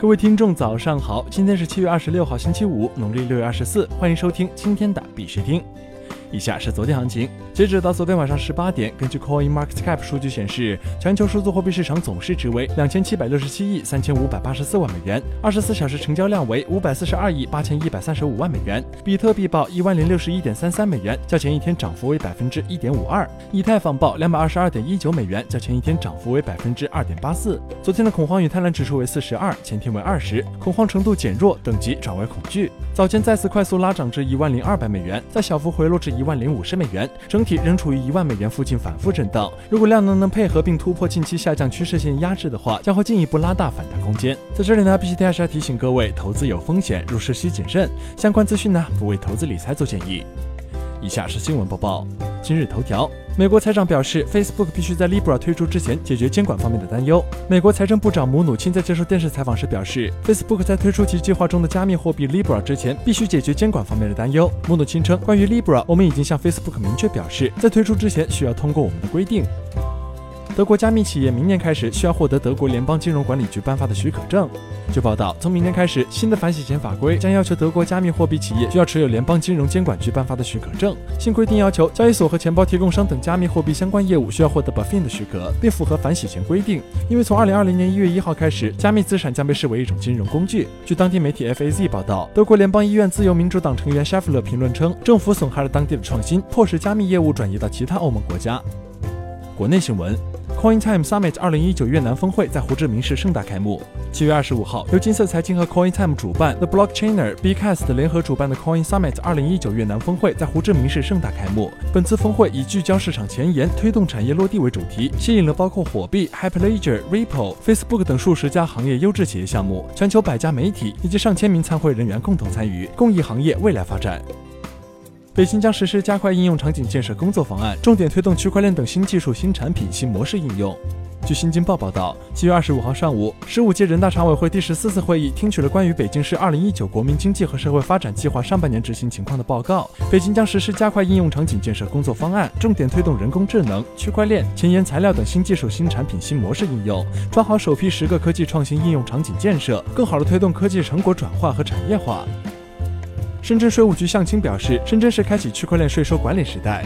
各位听众，早上好！今天是七月二十六号，星期五，农历六月二十四。欢迎收听今天的必须听。以下是昨天行情，截止到昨天晚上十八点，根据 Coin Market Cap 数据显示，全球数字货币市场总市值为两千七百六十七亿三千五百八十四万美元，二十四小时成交量为五百四十二亿八千一百三十五万美元。比特币报一万零六十一点三三美元，较前一天涨幅为百分之一点五二。以太坊报两百二十二点一九美元，较前一天涨幅为百分之二点八四。昨天的恐慌与贪婪指数为四十二，前天为二十，恐慌程度减弱，等级转为恐惧。早间再次快速拉涨至一万零二百美元，再小幅回落至一万零五十美元。整体仍处于一万美元附近反复震荡。如果量能能配合并突破近期下降趋势线压制的话，将会进一步拉大反弹空间。在这里呢，必须还是要提醒各位，投资有风险，入市需谨慎。相关资讯呢，不为投资理财做建议。以下是新闻播报。今日头条：美国财长表示，Facebook 必须在 Libra 推出之前解决监管方面的担忧。美国财政部长姆努钦在接受电视采访时表示，Facebook 在推出其计划中的加密货币 Libra 之前，必须解决监管方面的担忧。姆努钦称，关于 Libra，我们已经向 Facebook 明确表示，在推出之前需要通过我们的规定。德国加密企业明年开始需要获得德国联邦金融管理局颁发的许可证。据报道，从明年开始，新的反洗钱法规将要求德国加密货币企业需要持有联邦金融监管局颁发的许可证。新规定要求交易所和钱包提供商等加密货币相关业务需要获得 BaFin 的许可，并符合反洗钱规定。因为从2020年1月1号开始，加密资产将被视为一种金融工具。据当地媒体 FAZ 报道，德国联邦医院自由民主党成员沙弗勒评论称，政府损害了当地的创新，迫使加密业务转移到其他欧盟国家。国内新闻。CoinTime Summit 二零一九越南峰会在胡志明市盛大开幕。七月二十五号，由金色财经和 CoinTime 主办，The Blockchainer、Bcast 联合主办的 Coin Summit 二零一九越南峰会在胡志明市盛大开幕。本次峰会以聚焦市场前沿、推动产业落地为主题，吸引了包括火币、Hyperledger、Ripple、Facebook 等数十家行业优质企业项目，全球百家媒体以及上千名参会人员共同参与，共议行业未来发展。北京将实施加快应用场景建设工作方案，重点推动区块链等新技术、新产品、新模式应用。据新京报报道，七月二十五号上午，十五届人大常委会第十四次会议听取了关于北京市二零一九国民经济和社会发展计划上半年执行情况的报告。北京将实施加快应用场景建设工作方案，重点推动人工智能、区块链、前沿材料等新技术、新产品、新模式应用，抓好首批十个科技创新应用场景建设，更好地推动科技成果转化和产业化。深圳税务局向清表示，深圳市开启区块链税收管理时代。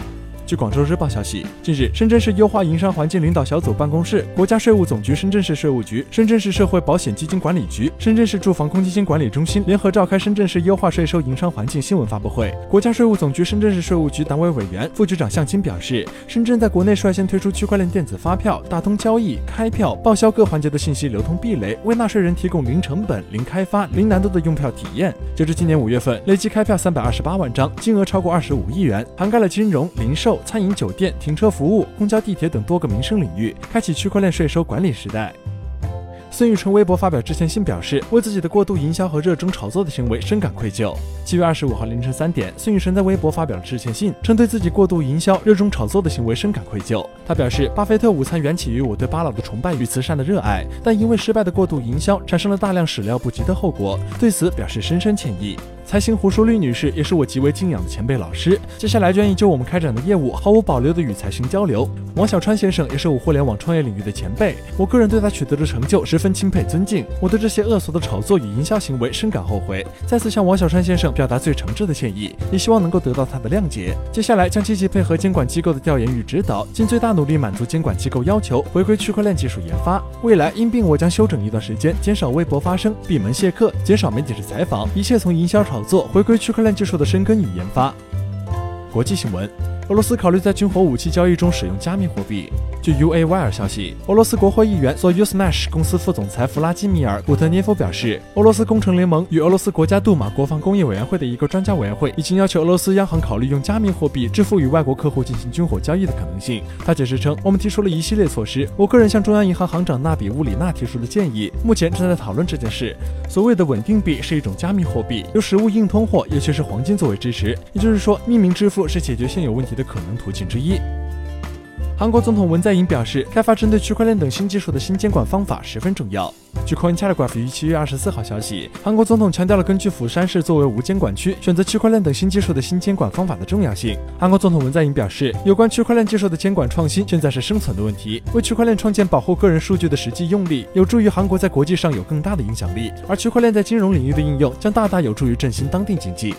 据广州日报消息，近日，深圳市优化营商环境领导小组办公室、国家税务总局深圳市税务局、深圳市社会保险基金管理局、深圳市住房公积金管理中心联合召开深圳市优化税收营商环境新闻发布会。国家税务总局深圳市税务局党委委员、副局长向青表示，深圳在国内率先推出区块链电子发票、打通交易、开票、报销各环节的信息流通壁垒，为纳税人提供零成本、零开发、零难度的用票体验。截至今年五月份，累计开票三百二十八万张，金额超过二十五亿元，涵盖了金融、零售餐饮、酒店、停车服务、公交、地铁等多个民生领域，开启区块链税收管理时代。孙宇晨微博发表致歉信表示，为自己的过度营销和热衷炒作的行为深感愧疚。七月二十五号凌晨三点，孙宇晨在微博发表了致歉信，称对自己过度营销、热衷炒作的行为深感愧疚。他表示，巴菲特午餐缘起于我对巴老的崇拜与慈善的热爱，但因为失败的过度营销，产生了大量始料不及的后果，对此表示深深歉意。财星胡淑丽女士也是我极为敬仰的前辈老师，接下来愿意就我们开展的业务毫无保留的与财星交流。王小川先生也是我互联网创业领域的前辈，我个人对他取得的成就十分钦佩尊敬。我对这些恶俗的炒作与营销行为深感后悔，再次向王小川先生表达最诚挚的歉意，也希望能够得到他的谅解。接下来将积极配合监管机构的调研与指导，尽最大努力满足监管机构要求，回归区块链技术研发。未来因病我将休整一段时间，减少微博发声，闭门谢客，减少媒体式采访，一切从营销炒。炒作回归区块链技术的深耕与研发。国际新闻：俄罗斯考虑在军火武器交易中使用加密货币。据 UAY 消息，俄罗斯国会议员 Soyuzmash 公司副总裁弗拉基米尔·古特涅夫表示，俄罗斯工程联盟与俄罗斯国家杜马国防工业委员会的一个专家委员会已经要求俄罗斯央行考虑用加密货币支付与外国客户进行军火交易的可能性。他解释称，我们提出了一系列措施，我个人向中央银行行长纳比乌里纳提出了建议，目前正在讨论这件事。所谓的稳定币是一种加密货币，由实物硬通货，尤其是黄金作为支持，也就是说，匿名支付是解决现有问题的可能途径之一。韩国总统文在寅表示，开发针对区块链等新技术的新监管方法十分重要。据 Cointelegraph 于七月二十四号消息，韩国总统强调了根据釜山市作为无监管区，选择区块链等新技术的新监管方法的重要性。韩国总统文在寅表示，有关区块链技术的监管创新现在是生存的问题，为区块链创建保护个人数据的实际用力，有助于韩国在国际上有更大的影响力。而区块链在金融领域的应用，将大大有助于振兴当地经济。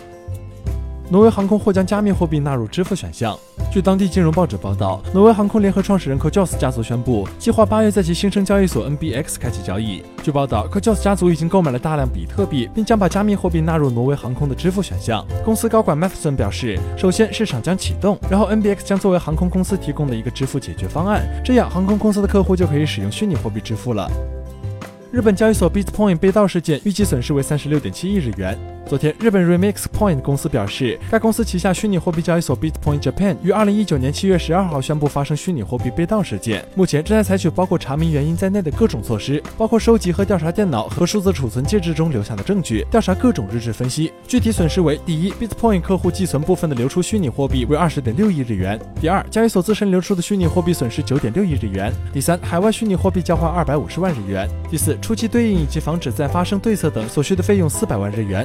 挪威航空或将加密货币纳入支付选项。据当地金融报纸报道，挪威航空联合创始人 Kjos 家族宣布，计划八月在其新生交易所 NBX 开启交易。据报道，Kjos 家族已经购买了大量比特币，并将把加密货币纳入挪威航空的支付选项。公司高管 Matheson 表示，首先市场将启动，然后 NBX 将作为航空公司提供的一个支付解决方案，这样航空公司的客户就可以使用虚拟货币支付了。日本交易所 Bitcoin 被盗事件预计损失为三十六点七亿日元。昨天，日本 Remix Point 公司表示，该公司旗下虚拟货币交易所 BitPoint Japan 于二零一九年七月十二号宣布发生虚拟货币被盗事件，目前正在采取包括查明原因在内的各种措施，包括收集和调查电脑和数字储存介质中留下的证据，调查各种日志分析。具体损失为：第一，BitPoint 客户寄存部分的流出虚拟货币为二十点六亿日元；第二，交易所自身流出的虚拟货币损失九点六亿日元；第三，海外虚拟货币交换二百五十万日元；第四，初期对应以及防止再发生对策等所需的费用四百万日元，